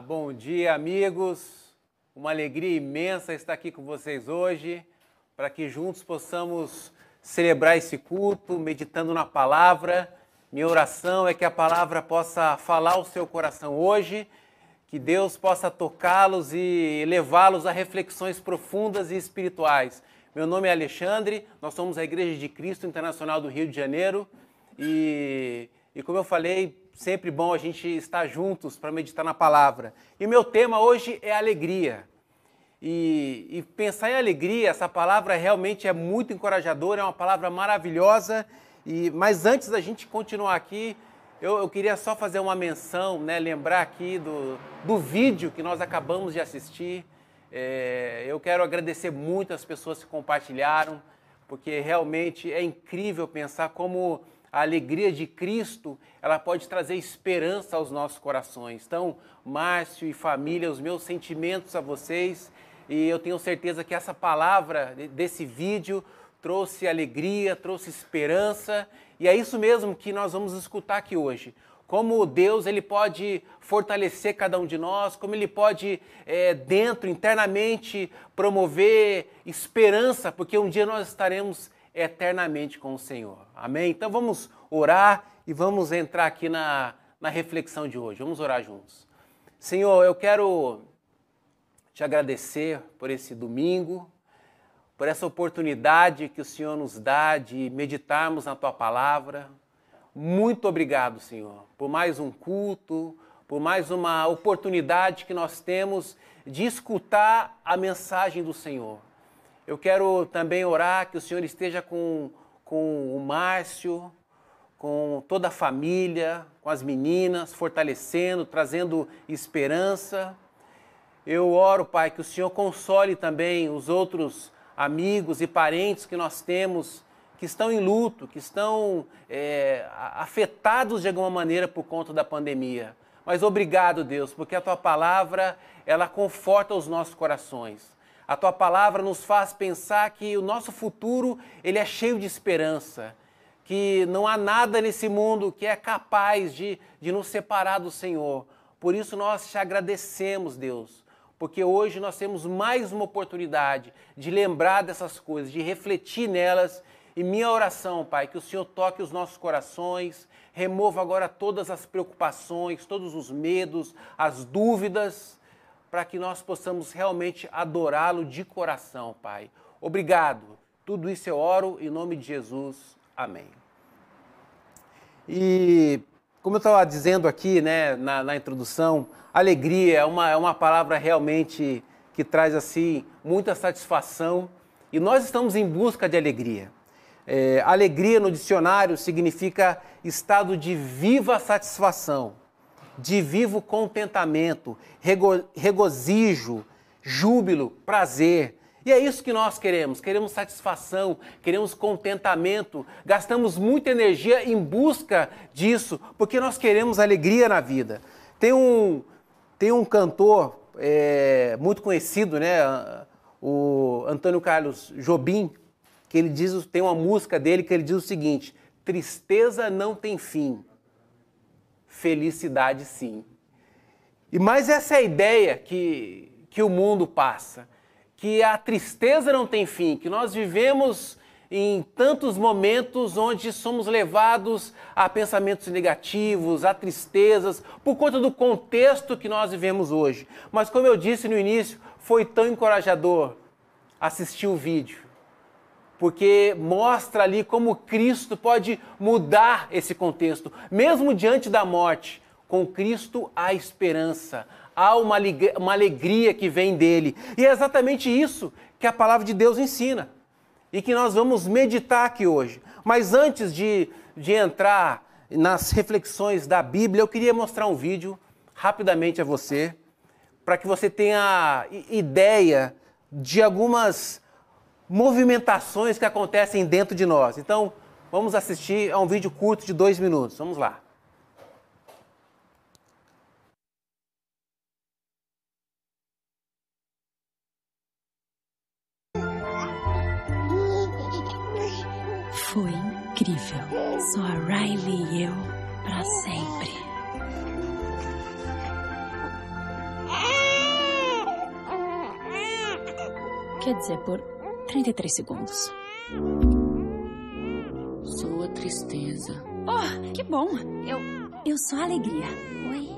Bom dia, amigos. Uma alegria imensa estar aqui com vocês hoje, para que juntos possamos celebrar esse culto, meditando na palavra. Minha oração é que a palavra possa falar ao seu coração hoje, que Deus possa tocá-los e levá-los a reflexões profundas e espirituais. Meu nome é Alexandre, nós somos a Igreja de Cristo Internacional do Rio de Janeiro e, e como eu falei, sempre bom a gente estar juntos para meditar na palavra. E o meu tema hoje é alegria. E, e, pensar em alegria, essa palavra realmente é muito encorajadora, é uma palavra maravilhosa. E, mas antes da gente continuar aqui, eu, eu queria só fazer uma menção, né, lembrar aqui do, do vídeo que nós acabamos de assistir. É, eu quero agradecer muito as pessoas que compartilharam, porque realmente é incrível pensar como a alegria de Cristo, ela pode trazer esperança aos nossos corações. Então, Márcio e família, os meus sentimentos a vocês, e eu tenho certeza que essa palavra desse vídeo trouxe alegria, trouxe esperança, e é isso mesmo que nós vamos escutar aqui hoje. Como Deus ele pode fortalecer cada um de nós, como Ele pode é, dentro, internamente, promover esperança, porque um dia nós estaremos eternamente com o Senhor. Amém? Então vamos orar e vamos entrar aqui na, na reflexão de hoje. Vamos orar juntos. Senhor, eu quero te agradecer por esse domingo, por essa oportunidade que o Senhor nos dá de meditarmos na tua palavra. Muito obrigado, Senhor, por mais um culto, por mais uma oportunidade que nós temos de escutar a mensagem do Senhor. Eu quero também orar que o Senhor esteja com, com o Márcio, com toda a família, com as meninas, fortalecendo, trazendo esperança. Eu oro, Pai, que o Senhor console também os outros amigos e parentes que nós temos que estão em luto, que estão é, afetados de alguma maneira por conta da pandemia. Mas obrigado, Deus, porque a tua palavra ela conforta os nossos corações. A tua palavra nos faz pensar que o nosso futuro ele é cheio de esperança, que não há nada nesse mundo que é capaz de, de nos separar do Senhor. Por isso nós te agradecemos, Deus, porque hoje nós temos mais uma oportunidade de lembrar dessas coisas, de refletir nelas. E minha oração, Pai, que o Senhor toque os nossos corações, remova agora todas as preocupações, todos os medos, as dúvidas para que nós possamos realmente adorá-lo de coração, Pai. Obrigado. Tudo isso eu oro em nome de Jesus. Amém. E como eu estava dizendo aqui né, na, na, introdução, alegria é uma, é uma palavra realmente que traz assim muita satisfação e nós estamos em busca de alegria. É, alegria no dicionário significa estado de viva satisfação de vivo contentamento, rego, regozijo, júbilo, prazer. E é isso que nós queremos. Queremos satisfação, queremos contentamento. Gastamos muita energia em busca disso, porque nós queremos alegria na vida. Tem um, tem um cantor é, muito conhecido, né? O Antônio Carlos Jobim, que ele diz, tem uma música dele que ele diz o seguinte: tristeza não tem fim, felicidade sim. E mais essa é a ideia que, que o mundo passa, que a tristeza não tem fim, que nós vivemos em tantos momentos onde somos levados a pensamentos negativos, a tristezas, por conta do contexto que nós vivemos hoje. Mas como eu disse no início, foi tão encorajador assistir o vídeo porque mostra ali como Cristo pode mudar esse contexto. Mesmo diante da morte, com Cristo há esperança, há uma alegria que vem dele. E é exatamente isso que a palavra de Deus ensina e que nós vamos meditar aqui hoje. Mas antes de, de entrar nas reflexões da Bíblia, eu queria mostrar um vídeo rapidamente a você, para que você tenha ideia de algumas movimentações que acontecem dentro de nós. Então, vamos assistir a um vídeo curto de dois minutos. Vamos lá. Foi incrível. Só a Riley e eu para sempre. Quer dizer, por 33 segundos. Sou a tristeza. Oh, que bom. Eu. Eu sou a alegria. Oi.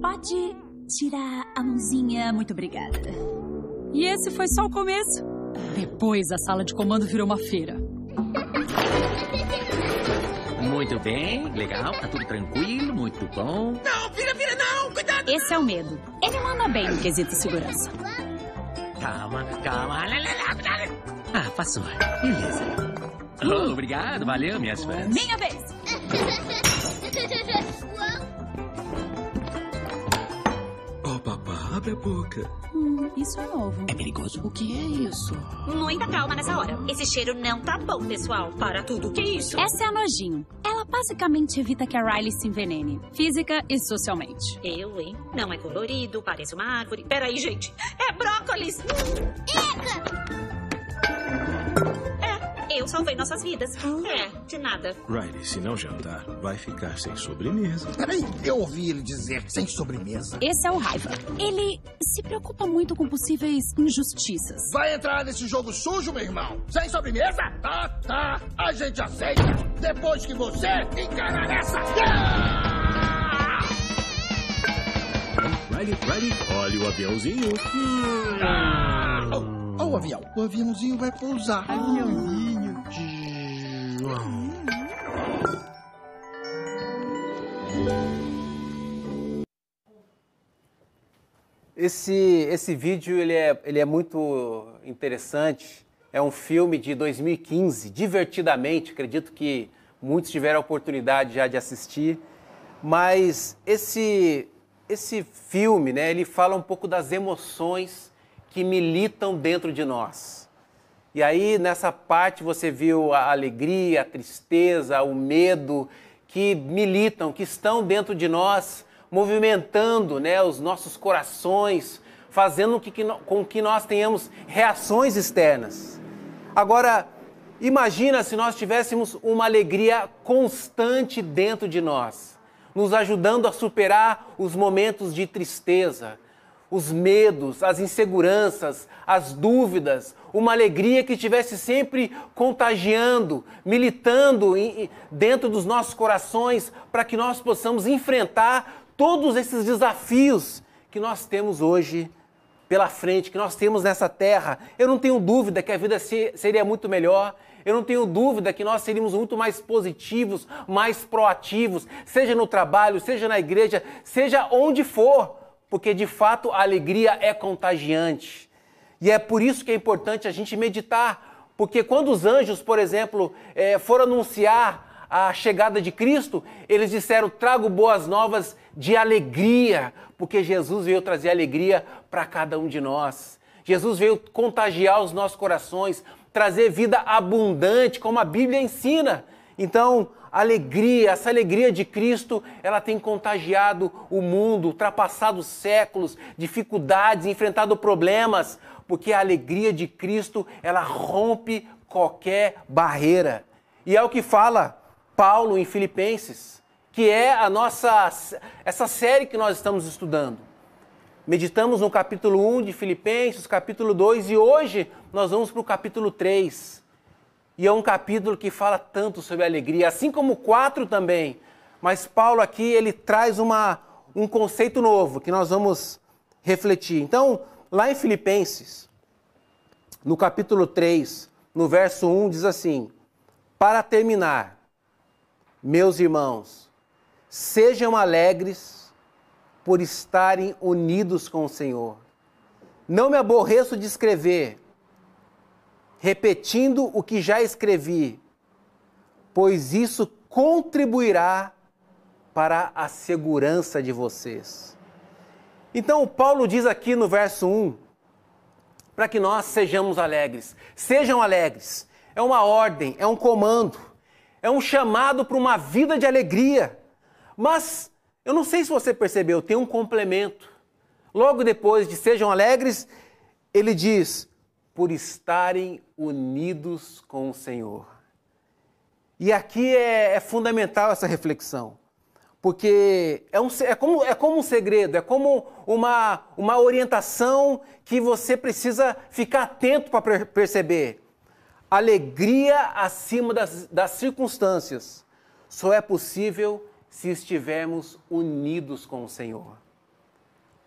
Pode tirar a mãozinha? Muito obrigada. E esse foi só o começo. Depois a sala de comando virou uma feira. Muito bem, legal, tá tudo tranquilo, muito bom. Não, vira, vira, não, cuidado! Esse é o medo. Ele manda bem no quesito segurança. Calma, calma. Passou. Beleza. Oh, obrigado, valeu, minhas fãs. Minha vez. Oh, papá, abre a boca. Hum, isso é novo. É perigoso? O que é isso? Muita calma nessa hora. Esse cheiro não tá bom, pessoal. Para tudo. O que é isso? Essa é a nojinho. Ela basicamente evita que a Riley se envenene, física e socialmente. Eu, hein? Não é colorido, parece uma árvore. Peraí, gente. É brócolis! É, eu salvei nossas vidas. É, de nada. Riley, se não jantar, vai ficar sem sobremesa. Peraí, eu ouvi ele dizer sem sobremesa. Esse é o Raiva. Ele se preocupa muito com possíveis injustiças. Vai entrar nesse jogo sujo, meu irmão? Sem sobremesa? Tá, tá. A gente aceita. Depois que você encarar essa. Ah! Riley, Riley, olha o aviãozinho. Oh, oh, o avião. O aviãozinho vai pousar. Aviãozinho. Esse, esse vídeo ele é, ele é muito interessante. É um filme de 2015, divertidamente. Acredito que muitos tiveram a oportunidade já de assistir. Mas esse, esse filme, né, ele fala um pouco das emoções que militam dentro de nós. E aí, nessa parte, você viu a alegria, a tristeza, o medo que militam, que estão dentro de nós, movimentando né, os nossos corações, fazendo com que nós tenhamos reações externas. Agora, imagina se nós tivéssemos uma alegria constante dentro de nós, nos ajudando a superar os momentos de tristeza, os medos, as inseguranças, as dúvidas, uma alegria que estivesse sempre contagiando, militando dentro dos nossos corações para que nós possamos enfrentar todos esses desafios que nós temos hoje pela frente, que nós temos nessa terra. Eu não tenho dúvida que a vida seria muito melhor. Eu não tenho dúvida que nós seríamos muito mais positivos, mais proativos, seja no trabalho, seja na igreja, seja onde for porque de fato a alegria é contagiante. E é por isso que é importante a gente meditar, porque quando os anjos, por exemplo, é, foram anunciar a chegada de Cristo, eles disseram: trago boas novas de alegria, porque Jesus veio trazer alegria para cada um de nós. Jesus veio contagiar os nossos corações, trazer vida abundante, como a Bíblia ensina. Então, alegria, essa alegria de Cristo, ela tem contagiado o mundo, ultrapassado séculos, dificuldades, enfrentado problemas, porque a alegria de Cristo, ela rompe qualquer barreira. E é o que fala Paulo em Filipenses, que é a nossa essa série que nós estamos estudando. Meditamos no capítulo 1 de Filipenses, capítulo 2 e hoje nós vamos para o capítulo 3. E é um capítulo que fala tanto sobre alegria, assim como o 4 também. Mas Paulo aqui ele traz uma, um conceito novo que nós vamos refletir. Então, lá em Filipenses, no capítulo 3, no verso 1, diz assim: Para terminar, meus irmãos, sejam alegres por estarem unidos com o Senhor. Não me aborreço de escrever repetindo o que já escrevi, pois isso contribuirá para a segurança de vocês. Então, Paulo diz aqui no verso 1 para que nós sejamos alegres. Sejam alegres. É uma ordem, é um comando, é um chamado para uma vida de alegria. Mas eu não sei se você percebeu, tem um complemento. Logo depois de sejam alegres, ele diz: por estarem unidos com o Senhor. E aqui é, é fundamental essa reflexão, porque é, um, é, como, é como um segredo, é como uma, uma orientação que você precisa ficar atento para perceber. Alegria acima das, das circunstâncias só é possível se estivermos unidos com o Senhor.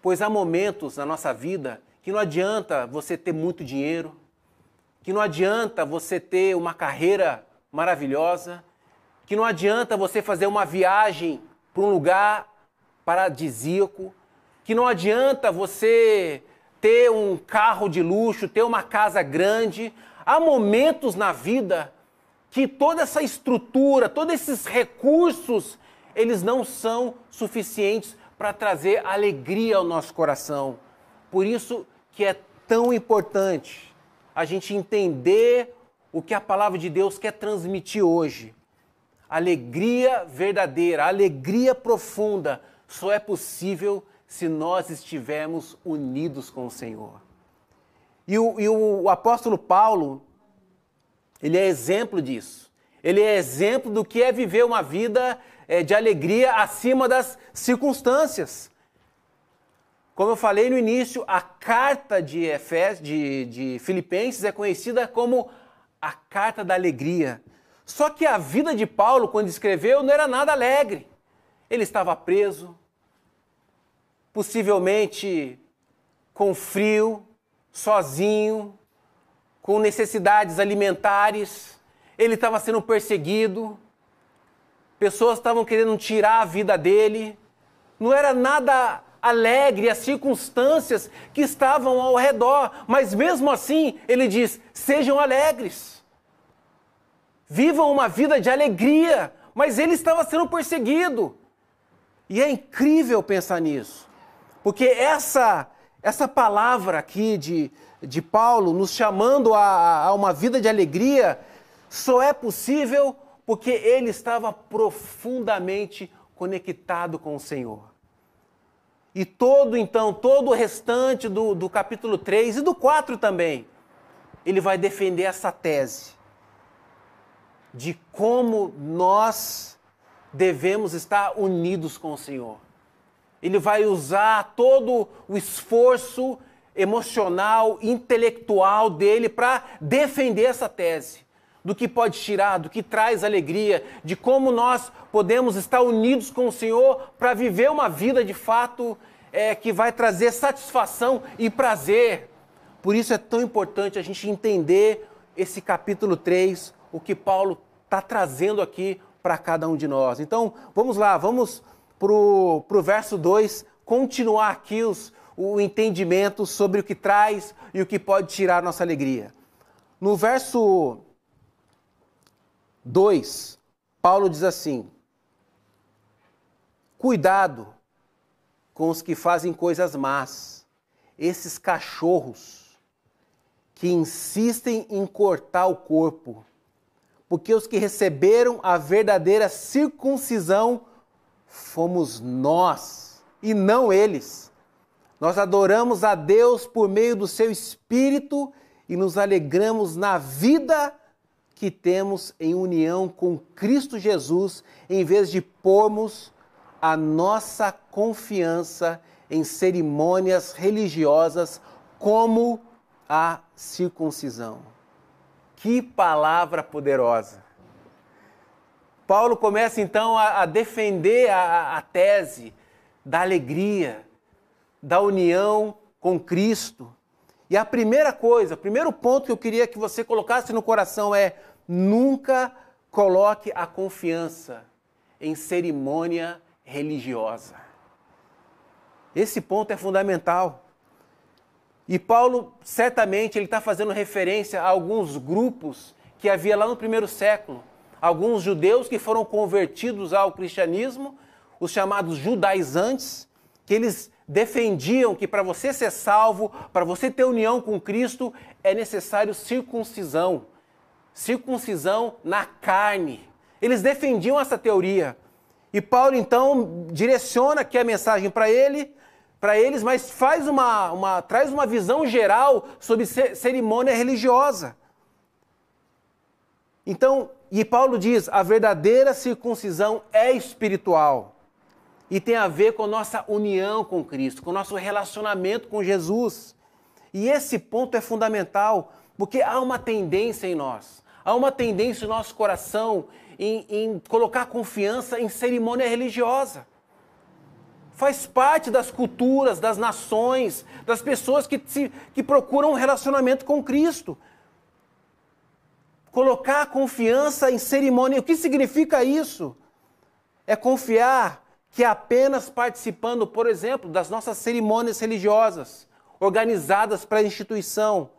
Pois há momentos na nossa vida que não adianta você ter muito dinheiro, que não adianta você ter uma carreira maravilhosa, que não adianta você fazer uma viagem para um lugar paradisíaco, que não adianta você ter um carro de luxo, ter uma casa grande. Há momentos na vida que toda essa estrutura, todos esses recursos, eles não são suficientes para trazer alegria ao nosso coração. Por isso que é tão importante a gente entender o que a palavra de Deus quer transmitir hoje. Alegria verdadeira, alegria profunda só é possível se nós estivermos unidos com o Senhor. E o, e o apóstolo Paulo, ele é exemplo disso. Ele é exemplo do que é viver uma vida é, de alegria acima das circunstâncias. Como eu falei no início, a carta de, Efés, de, de Filipenses é conhecida como a carta da alegria. Só que a vida de Paulo, quando escreveu, não era nada alegre. Ele estava preso, possivelmente com frio, sozinho, com necessidades alimentares. Ele estava sendo perseguido, pessoas estavam querendo tirar a vida dele. Não era nada alegre as circunstâncias que estavam ao redor, mas mesmo assim ele diz: sejam alegres, vivam uma vida de alegria. Mas ele estava sendo perseguido. E é incrível pensar nisso, porque essa, essa palavra aqui de, de Paulo nos chamando a, a uma vida de alegria só é possível porque ele estava profundamente conectado com o Senhor. E todo, então, todo o restante do, do capítulo 3 e do 4 também, ele vai defender essa tese de como nós devemos estar unidos com o Senhor. Ele vai usar todo o esforço emocional, intelectual dele para defender essa tese do que pode tirar, do que traz alegria, de como nós podemos estar unidos com o Senhor para viver uma vida de fato é, que vai trazer satisfação e prazer. Por isso é tão importante a gente entender esse capítulo 3, o que Paulo está trazendo aqui para cada um de nós. Então, vamos lá, vamos para o verso 2, continuar aqui os, o entendimento sobre o que traz e o que pode tirar nossa alegria. No verso 2, Paulo diz assim: Cuidado com os que fazem coisas más, esses cachorros que insistem em cortar o corpo, porque os que receberam a verdadeira circuncisão fomos nós e não eles. Nós adoramos a Deus por meio do seu Espírito e nos alegramos na vida que temos em união com Cristo Jesus, em vez de pormos a nossa confiança em cerimônias religiosas como a circuncisão. Que palavra poderosa! Paulo começa então a, a defender a, a tese da alegria, da união com Cristo. E a primeira coisa, o primeiro ponto que eu queria que você colocasse no coração é: Nunca coloque a confiança em cerimônia religiosa. Esse ponto é fundamental. E Paulo, certamente, ele está fazendo referência a alguns grupos que havia lá no primeiro século. Alguns judeus que foram convertidos ao cristianismo, os chamados judaizantes, que eles defendiam que para você ser salvo, para você ter união com Cristo, é necessário circuncisão circuncisão na carne. Eles defendiam essa teoria. E Paulo então direciona aqui a mensagem para ele, para eles, mas faz uma, uma, traz uma visão geral sobre cerimônia religiosa. Então, e Paulo diz: a verdadeira circuncisão é espiritual. e tem a ver com a nossa união com Cristo, com nosso relacionamento com Jesus. E esse ponto é fundamental, porque há uma tendência em nós, há uma tendência no nosso coração em, em colocar confiança em cerimônia religiosa. Faz parte das culturas, das nações, das pessoas que, se, que procuram um relacionamento com Cristo. Colocar confiança em cerimônia. O que significa isso? É confiar que apenas participando, por exemplo, das nossas cerimônias religiosas, organizadas para a instituição,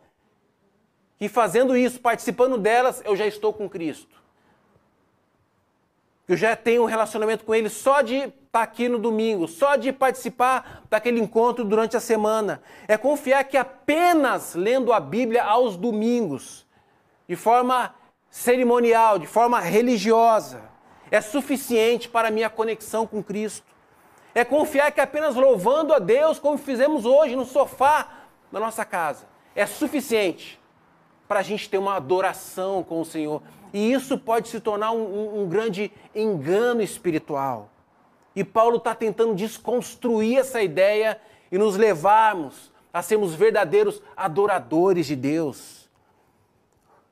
que fazendo isso, participando delas, eu já estou com Cristo. Eu já tenho um relacionamento com Ele só de estar tá aqui no domingo, só de participar daquele encontro durante a semana. É confiar que apenas lendo a Bíblia aos domingos, de forma cerimonial, de forma religiosa, é suficiente para a minha conexão com Cristo. É confiar que apenas louvando a Deus, como fizemos hoje no sofá da nossa casa, é suficiente para a gente ter uma adoração com o Senhor. E isso pode se tornar um, um, grande engano espiritual. E Paulo está tentando desconstruir essa ideia e nos levarmos a sermos verdadeiros adoradores de Deus.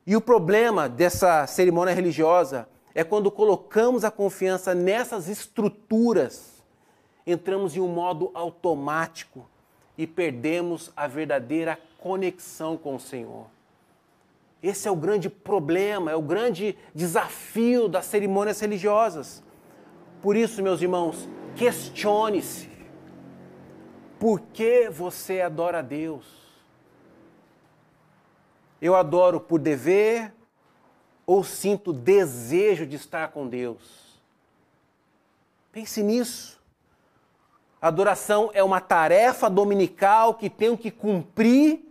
E o problema dessa cerimônia religiosa é quando colocamos a confiança nessas estruturas, entramos em um modo automático e perdemos a verdadeira conexão com o Senhor. Esse é o grande problema, é o grande desafio das cerimônias religiosas. Por isso, meus irmãos, questione-se. Por que você adora a Deus? Eu adoro por dever, ou sinto desejo de estar com Deus? Pense nisso. Adoração é uma tarefa dominical que tenho que cumprir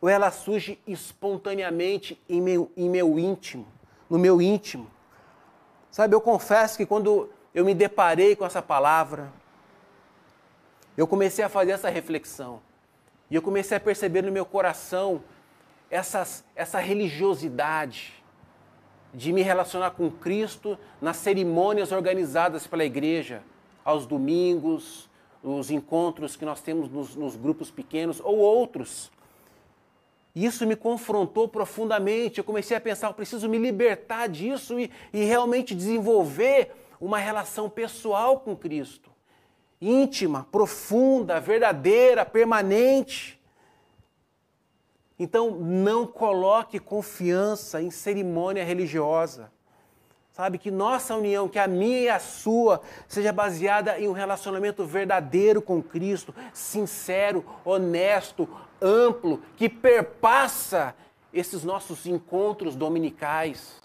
ou ela surge espontaneamente em meu, em meu íntimo, no meu íntimo? Sabe, eu confesso que quando eu me deparei com essa palavra, eu comecei a fazer essa reflexão. E eu comecei a perceber no meu coração essas, essa religiosidade, de me relacionar com Cristo nas cerimônias organizadas pela igreja, aos domingos, os encontros que nós temos nos, nos grupos pequenos ou outros. Isso me confrontou profundamente. Eu comecei a pensar, eu preciso me libertar disso e, e realmente desenvolver uma relação pessoal com Cristo. Íntima, profunda, verdadeira, permanente. Então, não coloque confiança em cerimônia religiosa. Sabe, que nossa união, que a minha e a sua, seja baseada em um relacionamento verdadeiro com Cristo, sincero, honesto, amplo, que perpassa esses nossos encontros dominicais.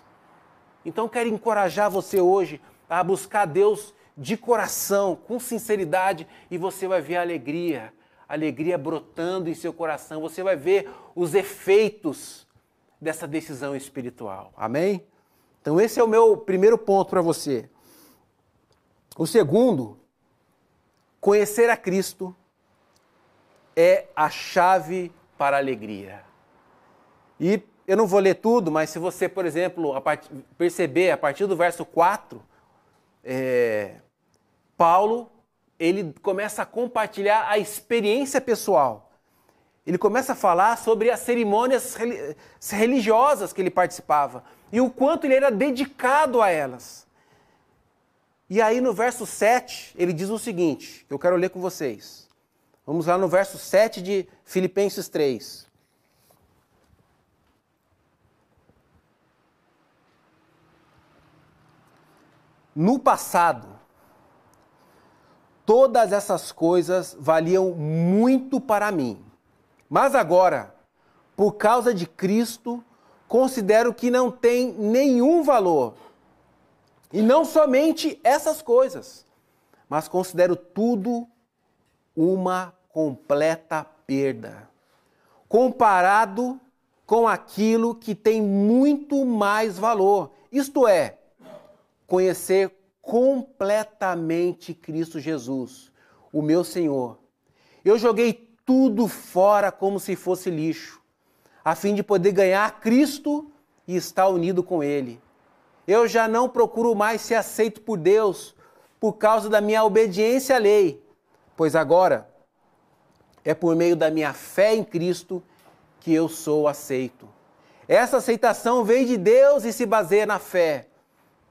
Então, quero encorajar você hoje a buscar Deus de coração, com sinceridade, e você vai ver a alegria alegria brotando em seu coração, você vai ver os efeitos dessa decisão espiritual. Amém? Então, esse é o meu primeiro ponto para você. O segundo, conhecer a Cristo é a chave para a alegria. E eu não vou ler tudo, mas se você, por exemplo, a part... perceber a partir do verso 4, é... Paulo ele começa a compartilhar a experiência pessoal. Ele começa a falar sobre as cerimônias religiosas que ele participava e o quanto ele era dedicado a elas. E aí no verso 7, ele diz o seguinte, que eu quero ler com vocês. Vamos lá no verso 7 de Filipenses 3. No passado, todas essas coisas valiam muito para mim. Mas agora, por causa de Cristo, considero que não tem nenhum valor. E não somente essas coisas, mas considero tudo uma completa perda, comparado com aquilo que tem muito mais valor, isto é, conhecer completamente Cristo Jesus, o meu Senhor. Eu joguei tudo fora como se fosse lixo, a fim de poder ganhar Cristo e estar unido com Ele. Eu já não procuro mais ser aceito por Deus por causa da minha obediência à lei, pois agora é por meio da minha fé em Cristo que eu sou aceito. Essa aceitação vem de Deus e se baseia na fé.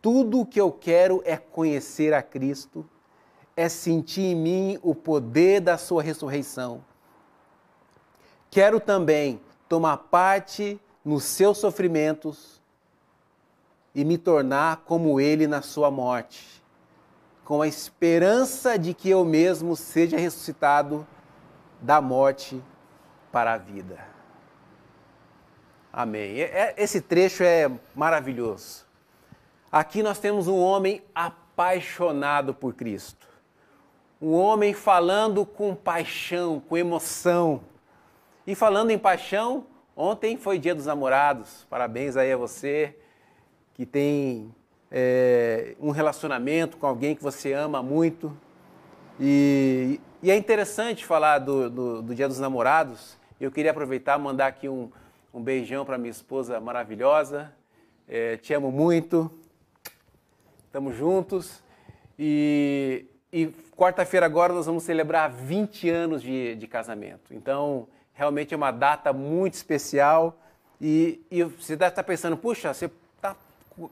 Tudo o que eu quero é conhecer a Cristo, é sentir em mim o poder da Sua ressurreição. Quero também tomar parte nos seus sofrimentos e me tornar como Ele na Sua morte, com a esperança de que eu mesmo seja ressuscitado da morte para a vida. Amém. Esse trecho é maravilhoso. Aqui nós temos um homem apaixonado por Cristo. Um homem falando com paixão, com emoção. E falando em paixão, ontem foi Dia dos Namorados. Parabéns aí a você que tem é, um relacionamento com alguém que você ama muito. E, e é interessante falar do, do, do, Dia dos Namorados. Eu queria aproveitar mandar aqui um, um beijão para minha esposa maravilhosa. É, te amo muito. Estamos juntos. E, e quarta-feira agora nós vamos celebrar 20 anos de, de casamento. Então, realmente é uma data muito especial. E, e você deve estar pensando, puxa, você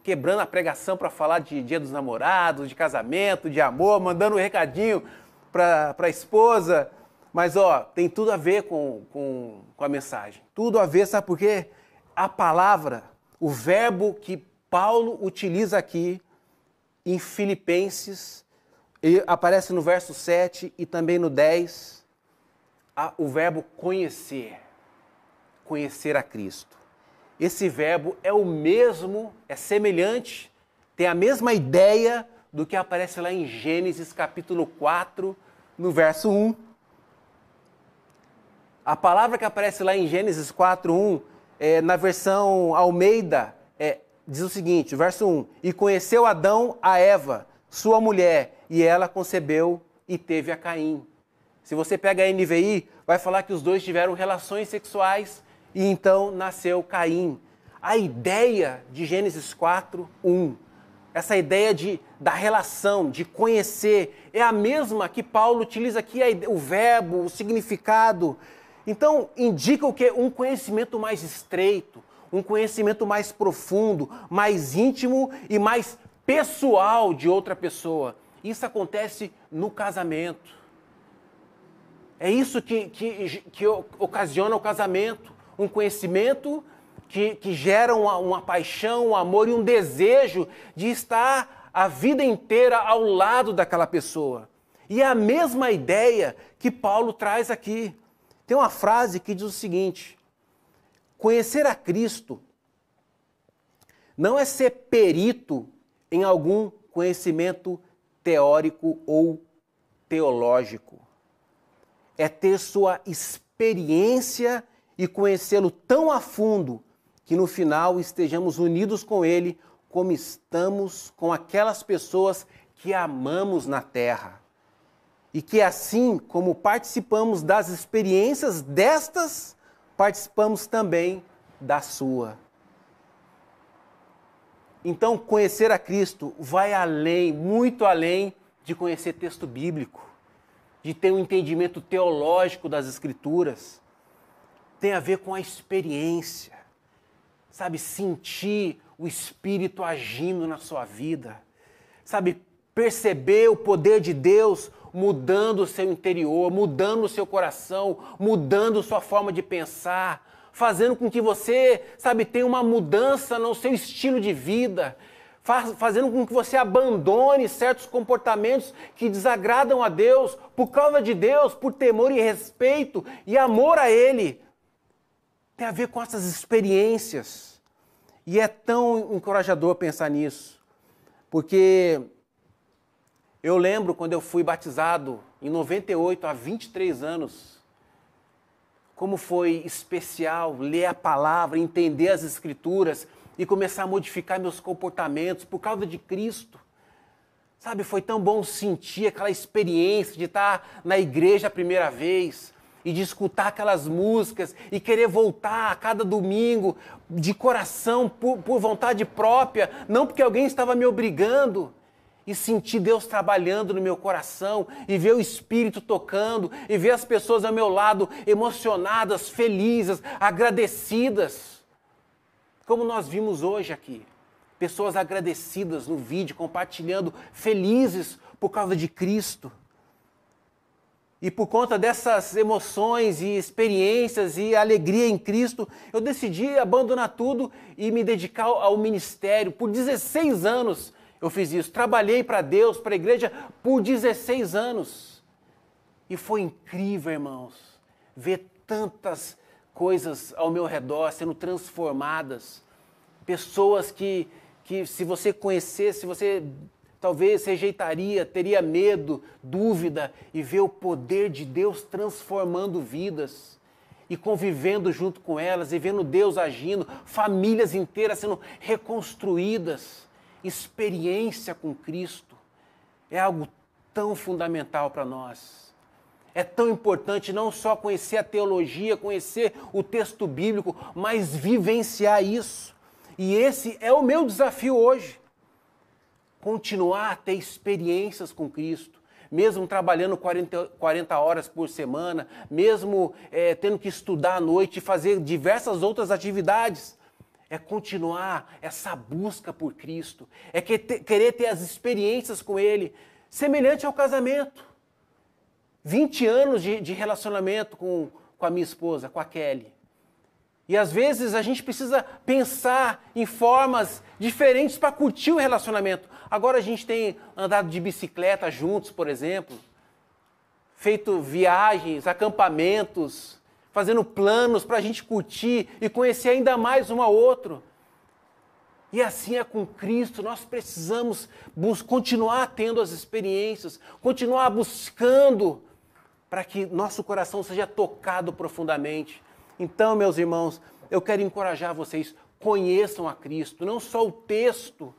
quebrando a pregação para falar de Dia dos Namorados, de casamento, de amor, mandando um recadinho para a esposa. Mas, ó, tem tudo a ver com, com, com a mensagem. Tudo a ver, sabe por quê? A palavra, o verbo que Paulo utiliza aqui em Filipenses, aparece no verso 7 e também no 10, o verbo conhecer. Conhecer a Cristo. Esse verbo é o mesmo, é semelhante, tem a mesma ideia do que aparece lá em Gênesis capítulo 4, no verso 1. A palavra que aparece lá em Gênesis 4, 1, é, na versão Almeida, é, diz o seguinte, verso 1: E conheceu Adão a Eva, sua mulher, e ela concebeu e teve a Caim. Se você pega a NVI, vai falar que os dois tiveram relações sexuais e então nasceu Caim. A ideia de Gênesis 4, 1 essa ideia de, da relação, de conhecer, é a mesma que Paulo utiliza aqui, o verbo, o significado. Então, indica o que? Um conhecimento mais estreito, um conhecimento mais profundo, mais íntimo e mais pessoal de outra pessoa. Isso acontece no casamento. É isso que, que, que ocasiona o casamento. Um conhecimento que, que gera uma, uma paixão, um amor e um desejo de estar a vida inteira ao lado daquela pessoa. E é a mesma ideia que Paulo traz aqui. Tem uma frase que diz o seguinte: conhecer a Cristo não é ser perito em algum conhecimento teórico ou teológico. É ter sua experiência e conhecê-lo tão a fundo que no final estejamos unidos com Ele, como estamos com aquelas pessoas que amamos na terra. E que assim como participamos das experiências destas, participamos também da sua. Então, conhecer a Cristo vai além, muito além de conhecer texto bíblico, de ter um entendimento teológico das Escrituras. Tem a ver com a experiência. Sabe, sentir o Espírito agindo na sua vida, sabe, perceber o poder de Deus mudando o seu interior, mudando o seu coração, mudando sua forma de pensar, fazendo com que você, sabe, tenha uma mudança no seu estilo de vida, fazendo com que você abandone certos comportamentos que desagradam a Deus por causa de Deus, por temor e respeito e amor a Ele tem a ver com essas experiências. E é tão encorajador pensar nisso, porque eu lembro quando eu fui batizado em 98, há 23 anos, como foi especial ler a palavra, entender as escrituras e começar a modificar meus comportamentos por causa de Cristo. Sabe, foi tão bom sentir aquela experiência de estar na igreja a primeira vez, e de escutar aquelas músicas e querer voltar a cada domingo de coração, por, por vontade própria, não porque alguém estava me obrigando. e sentir Deus trabalhando no meu coração, e ver o Espírito tocando, e ver as pessoas ao meu lado emocionadas, felizes, agradecidas. Como nós vimos hoje aqui. Pessoas agradecidas no vídeo, compartilhando, felizes por causa de Cristo. E por conta dessas emoções e experiências e alegria em Cristo, eu decidi abandonar tudo e me dedicar ao ministério. Por 16 anos eu fiz isso. Trabalhei para Deus, para a igreja, por 16 anos. E foi incrível, irmãos, ver tantas coisas ao meu redor sendo transformadas. Pessoas que, que se você conhecesse, você talvez rejeitaria, teria medo, dúvida, e ver o poder de Deus transformando vidas e convivendo junto com elas, e vendo Deus agindo, famílias inteiras sendo reconstruídas experiência com Cristo é algo tão fundamental para nós. É tão importante não só conhecer a teologia, conhecer o texto bíblico, mas vivenciar isso. E esse é o meu desafio hoje. Continuar a ter experiências com Cristo, mesmo trabalhando 40, 40 horas por semana, mesmo é, tendo que estudar à noite e fazer diversas outras atividades é continuar essa busca por Cristo, é querer ter as experiências com Ele, semelhante ao casamento. 20 anos de, de relacionamento com, com a minha esposa, com a Kelly. E às vezes a gente precisa pensar em formas diferentes para curtir o relacionamento. Agora a gente tem andado de bicicleta juntos, por exemplo, feito viagens, acampamentos, fazendo planos para a gente curtir e conhecer ainda mais um ao outro. E assim é com Cristo, nós precisamos continuar tendo as experiências, continuar buscando para que nosso coração seja tocado profundamente. Então, meus irmãos, eu quero encorajar vocês, conheçam a Cristo, não só o texto,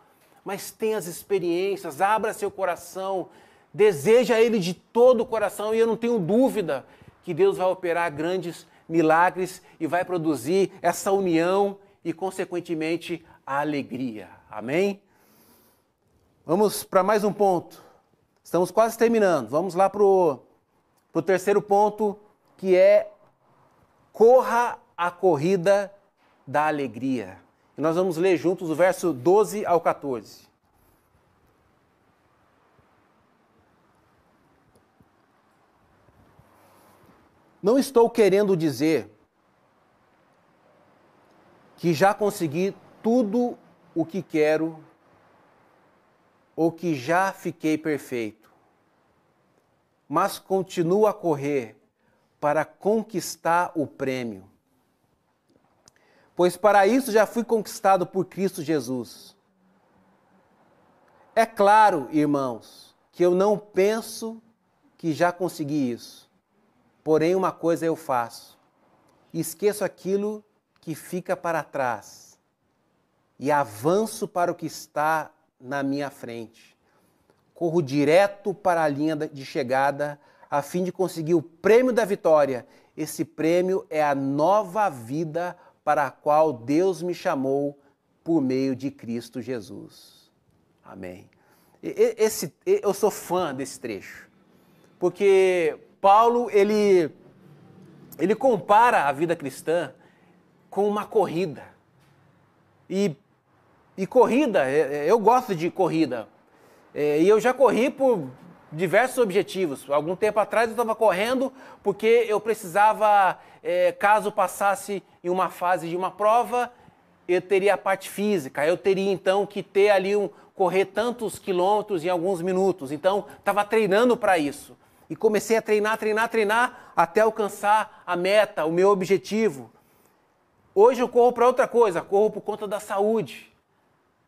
mas tenham as experiências, abra seu coração, deseja Ele de todo o coração, e eu não tenho dúvida que Deus vai operar grandes milagres e vai produzir essa união e, consequentemente, a alegria. Amém? Vamos para mais um ponto. Estamos quase terminando. Vamos lá para o terceiro ponto, que é corra a corrida da alegria. E nós vamos ler juntos o verso 12 ao 14. Não estou querendo dizer que já consegui tudo o que quero ou que já fiquei perfeito, mas continuo a correr para conquistar o prêmio. Pois para isso já fui conquistado por Cristo Jesus. É claro, irmãos, que eu não penso que já consegui isso. Porém, uma coisa eu faço: esqueço aquilo que fica para trás e avanço para o que está na minha frente. Corro direto para a linha de chegada a fim de conseguir o prêmio da vitória. Esse prêmio é a nova vida para a qual Deus me chamou por meio de Cristo Jesus. Amém. Esse, eu sou fã desse trecho, porque Paulo, ele, ele compara a vida cristã com uma corrida. E, e corrida, é, é, eu gosto de corrida. É, e eu já corri por diversos objetivos. Algum tempo atrás eu estava correndo porque eu precisava, é, caso passasse em uma fase de uma prova, eu teria a parte física. Eu teria então que ter ali um correr tantos quilômetros em alguns minutos. Então estava treinando para isso. E comecei a treinar, treinar, treinar até alcançar a meta, o meu objetivo. Hoje eu corro para outra coisa, corro por conta da saúde.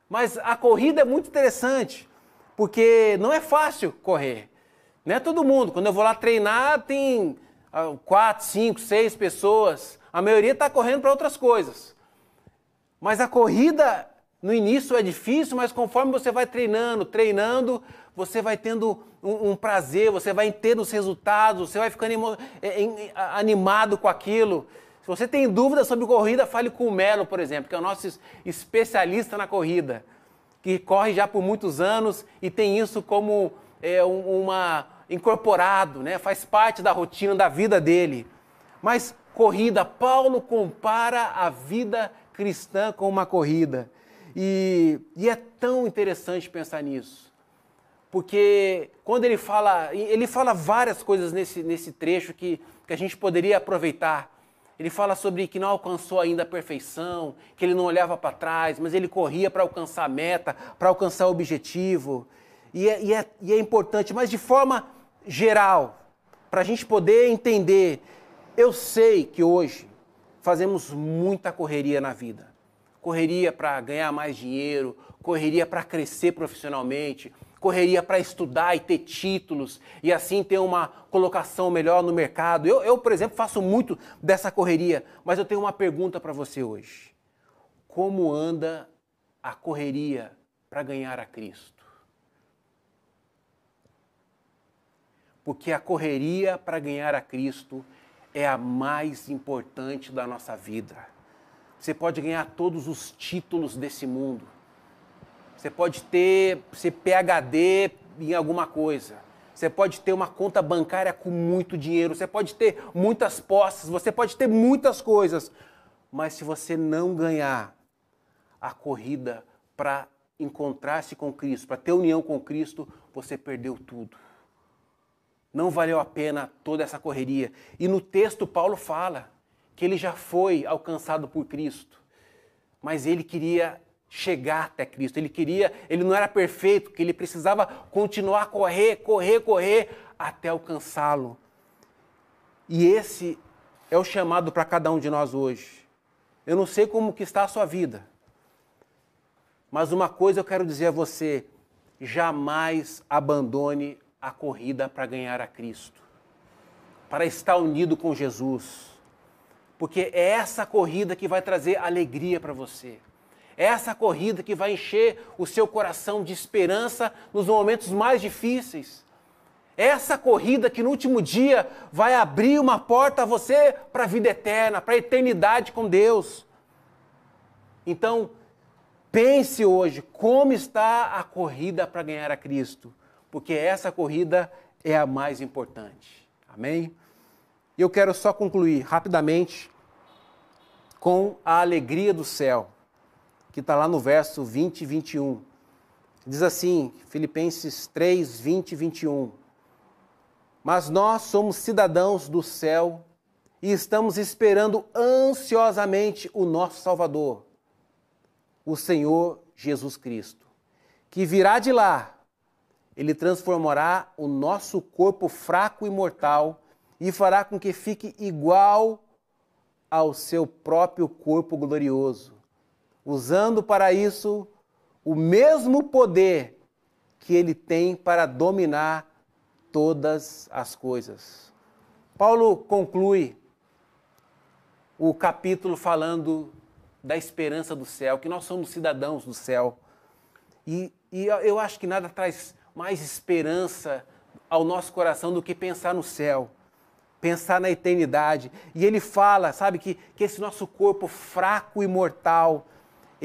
Mas a corrida é muito interessante, porque não é fácil correr. Não é todo mundo. Quando eu vou lá treinar, tem ah, quatro, cinco, seis pessoas. A maioria está correndo para outras coisas. Mas a corrida no início é difícil, mas conforme você vai treinando, treinando, você vai tendo um, um prazer, você vai ter os resultados, você vai ficando é, animado com aquilo. Se você tem dúvidas sobre corrida, fale com o Melo, por exemplo, que é o nosso especialista na corrida, que corre já por muitos anos e tem isso como é, um, uma incorporado, né? faz parte da rotina da vida dele. Mas corrida, Paulo compara a vida cristã com uma corrida. E, e é tão interessante pensar nisso. Porque quando ele fala, ele fala várias coisas nesse, nesse trecho que, que a gente poderia aproveitar. Ele fala sobre que não alcançou ainda a perfeição, que ele não olhava para trás, mas ele corria para alcançar a meta, para alcançar o objetivo. E é, e, é, e é importante, mas de forma geral, para a gente poder entender. Eu sei que hoje fazemos muita correria na vida. Correria para ganhar mais dinheiro, correria para crescer profissionalmente, correria para estudar e ter títulos e assim ter uma colocação melhor no mercado. Eu, eu, por exemplo, faço muito dessa correria, mas eu tenho uma pergunta para você hoje. Como anda a correria para ganhar a Cristo? Porque a correria para ganhar a Cristo é a mais importante da nossa vida. Você pode ganhar todos os títulos desse mundo, você pode ter ser PhD em alguma coisa. Você pode ter uma conta bancária com muito dinheiro, você pode ter muitas posses, você pode ter muitas coisas. Mas se você não ganhar a corrida para encontrar-se com Cristo, para ter união com Cristo, você perdeu tudo. Não valeu a pena toda essa correria. E no texto, Paulo fala que ele já foi alcançado por Cristo, mas ele queria chegar até Cristo. Ele queria, ele não era perfeito, que ele precisava continuar a correr, correr, correr até alcançá-lo. E esse é o chamado para cada um de nós hoje. Eu não sei como que está a sua vida. Mas uma coisa eu quero dizer a você, jamais abandone a corrida para ganhar a Cristo. Para estar unido com Jesus. Porque é essa corrida que vai trazer alegria para você. É essa corrida que vai encher o seu coração de esperança nos momentos mais difíceis. É essa corrida que no último dia vai abrir uma porta a você para a vida eterna, para a eternidade com Deus. Então, pense hoje como está a corrida para ganhar a Cristo, porque essa corrida é a mais importante. Amém? E eu quero só concluir rapidamente com a alegria do céu que está lá no verso 20 e 21. Diz assim, Filipenses 3, 20 e 21. Mas nós somos cidadãos do céu e estamos esperando ansiosamente o nosso Salvador, o Senhor Jesus Cristo, que virá de lá. Ele transformará o nosso corpo fraco e mortal e fará com que fique igual ao seu próprio corpo glorioso usando para isso o mesmo poder que ele tem para dominar todas as coisas. Paulo conclui o capítulo falando da esperança do céu, que nós somos cidadãos do céu. E, e eu acho que nada traz mais esperança ao nosso coração do que pensar no céu, pensar na eternidade. E ele fala, sabe, que, que esse nosso corpo fraco e mortal,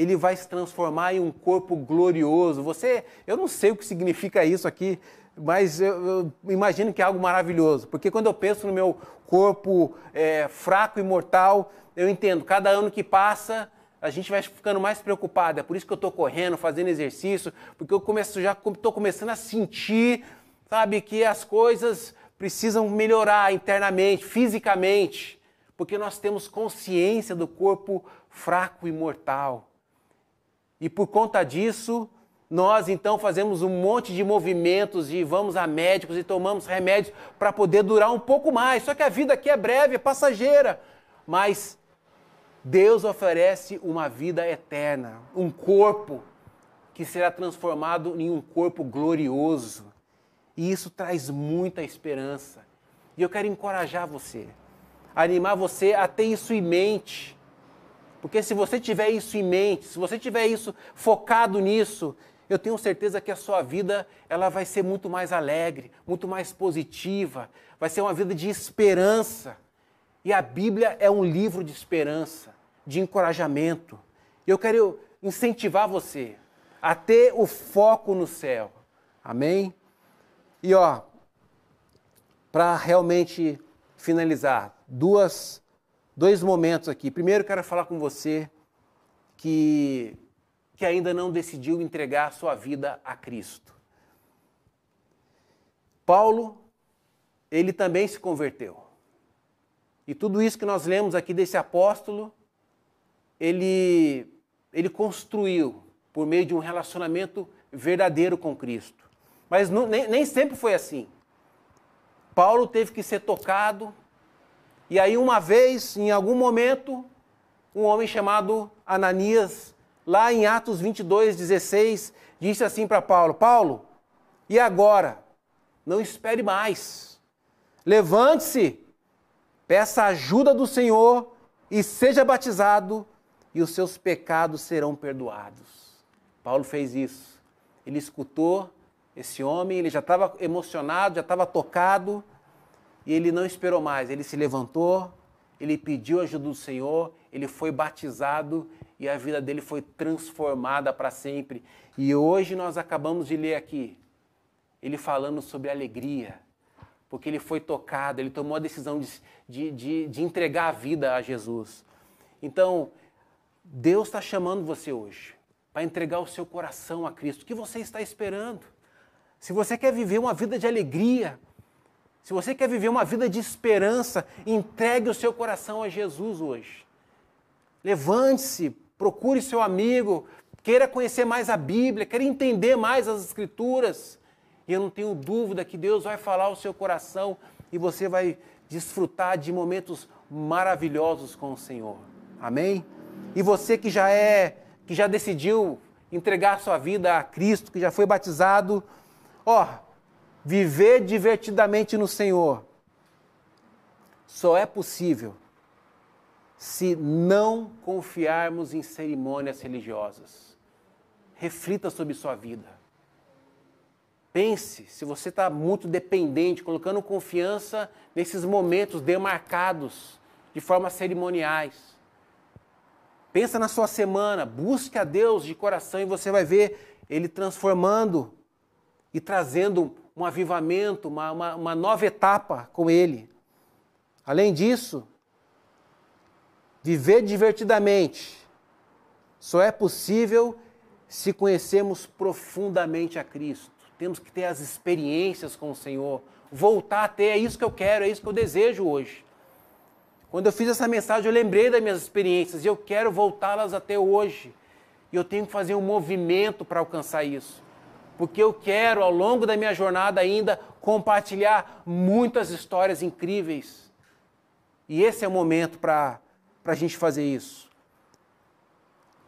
ele vai se transformar em um corpo glorioso. Você, eu não sei o que significa isso aqui, mas eu, eu imagino que é algo maravilhoso, porque quando eu penso no meu corpo é, fraco e mortal, eu entendo, cada ano que passa, a gente vai ficando mais preocupado. É por isso que eu estou correndo, fazendo exercício, porque eu começo, já estou começando a sentir, sabe, que as coisas precisam melhorar internamente, fisicamente, porque nós temos consciência do corpo fraco e mortal. E por conta disso, nós então fazemos um monte de movimentos e vamos a médicos e tomamos remédios para poder durar um pouco mais. Só que a vida aqui é breve, é passageira. Mas Deus oferece uma vida eterna, um corpo que será transformado em um corpo glorioso. E isso traz muita esperança. E eu quero encorajar você, animar você a ter isso em mente porque se você tiver isso em mente, se você tiver isso focado nisso, eu tenho certeza que a sua vida ela vai ser muito mais alegre, muito mais positiva, vai ser uma vida de esperança. E a Bíblia é um livro de esperança, de encorajamento. Eu quero incentivar você a ter o foco no céu. Amém? E ó, para realmente finalizar, duas, dois momentos aqui. Primeiro, quero falar com você que, que ainda não decidiu entregar a sua vida a Cristo. Paulo, ele também se converteu. E tudo isso que nós lemos aqui desse apóstolo, ele, ele construiu por meio de um relacionamento verdadeiro com Cristo. Mas não, nem, nem sempre foi assim. Paulo teve que ser tocado, e aí, uma vez, em algum momento, um homem chamado Ananias, lá em Atos 22, 16, disse assim para Paulo: Paulo, e agora? Não espere mais. Levante-se, peça a ajuda do Senhor e seja batizado, e os seus pecados serão perdoados. Paulo fez isso. Ele escutou esse homem, ele já estava emocionado, já estava tocado, e ele não esperou mais, ele se levantou, ele pediu ajuda do Senhor, ele foi batizado e a vida dele foi transformada para sempre. E hoje nós acabamos de ler aqui, ele falando sobre alegria, porque ele foi tocado, ele tomou a decisão de, de, de, de entregar a vida a Jesus. Então, Deus está chamando você hoje para entregar o seu coração a Cristo. O que você está esperando? Se você quer viver uma vida de alegria, se você quer viver uma vida de esperança, entregue o seu coração a Jesus hoje. Levante-se, procure seu amigo, queira conhecer mais a Bíblia, queira entender mais as Escrituras. E eu não tenho dúvida que Deus vai falar ao seu coração e você vai desfrutar de momentos maravilhosos com o Senhor. Amém? E você que já é, que já decidiu entregar sua vida a Cristo, que já foi batizado, ó, Viver divertidamente no Senhor só é possível se não confiarmos em cerimônias religiosas. Reflita sobre sua vida. Pense se você está muito dependente, colocando confiança nesses momentos demarcados de forma cerimoniais. Pensa na sua semana, busque a Deus de coração e você vai ver Ele transformando e trazendo um avivamento, uma, uma, uma nova etapa com Ele. Além disso, viver divertidamente só é possível se conhecermos profundamente a Cristo. Temos que ter as experiências com o Senhor, voltar a ter, é isso que eu quero, é isso que eu desejo hoje. Quando eu fiz essa mensagem, eu lembrei das minhas experiências e eu quero voltá-las até hoje. E eu tenho que fazer um movimento para alcançar isso porque eu quero, ao longo da minha jornada, ainda compartilhar muitas histórias incríveis. E esse é o momento para a gente fazer isso.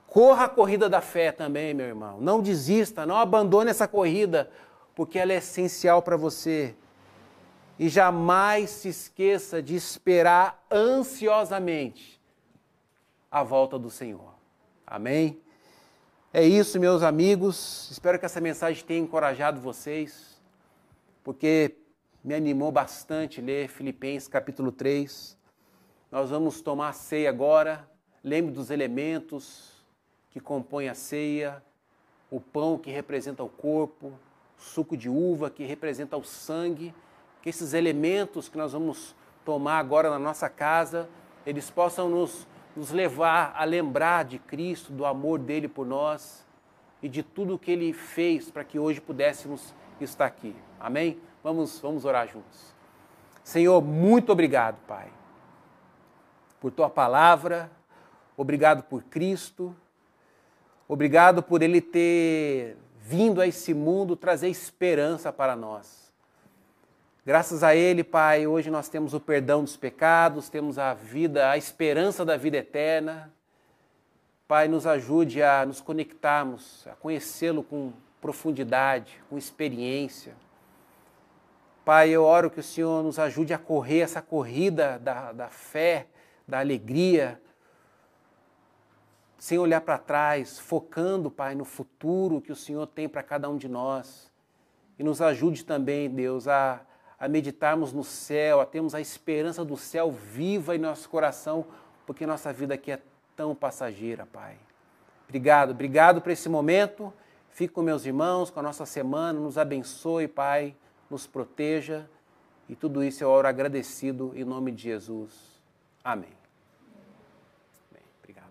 Corra a corrida da fé também, meu irmão. Não desista, não abandone essa corrida, porque ela é essencial para você. E jamais se esqueça de esperar ansiosamente a volta do Senhor. Amém? É isso, meus amigos. Espero que essa mensagem tenha encorajado vocês, porque me animou bastante ler Filipenses capítulo 3. Nós vamos tomar a ceia agora. Lembre dos elementos que compõem a ceia: o pão que representa o corpo, o suco de uva que representa o sangue. Que esses elementos que nós vamos tomar agora na nossa casa, eles possam nos nos levar a lembrar de Cristo, do amor dele por nós e de tudo o que ele fez para que hoje pudéssemos estar aqui. Amém? Vamos, vamos orar juntos. Senhor, muito obrigado, Pai, por tua palavra, obrigado por Cristo, obrigado por ele ter vindo a esse mundo trazer esperança para nós. Graças a Ele, Pai, hoje nós temos o perdão dos pecados, temos a vida, a esperança da vida eterna. Pai, nos ajude a nos conectarmos, a conhecê-lo com profundidade, com experiência. Pai, eu oro que o Senhor nos ajude a correr essa corrida da, da fé, da alegria, sem olhar para trás, focando, Pai, no futuro que o Senhor tem para cada um de nós. E nos ajude também, Deus, a a meditarmos no céu, a termos a esperança do céu viva em nosso coração, porque nossa vida aqui é tão passageira, Pai. Obrigado, obrigado por esse momento. Fique com meus irmãos, com a nossa semana, nos abençoe, Pai, nos proteja. E tudo isso eu oro agradecido em nome de Jesus. Amém. Bem, obrigado.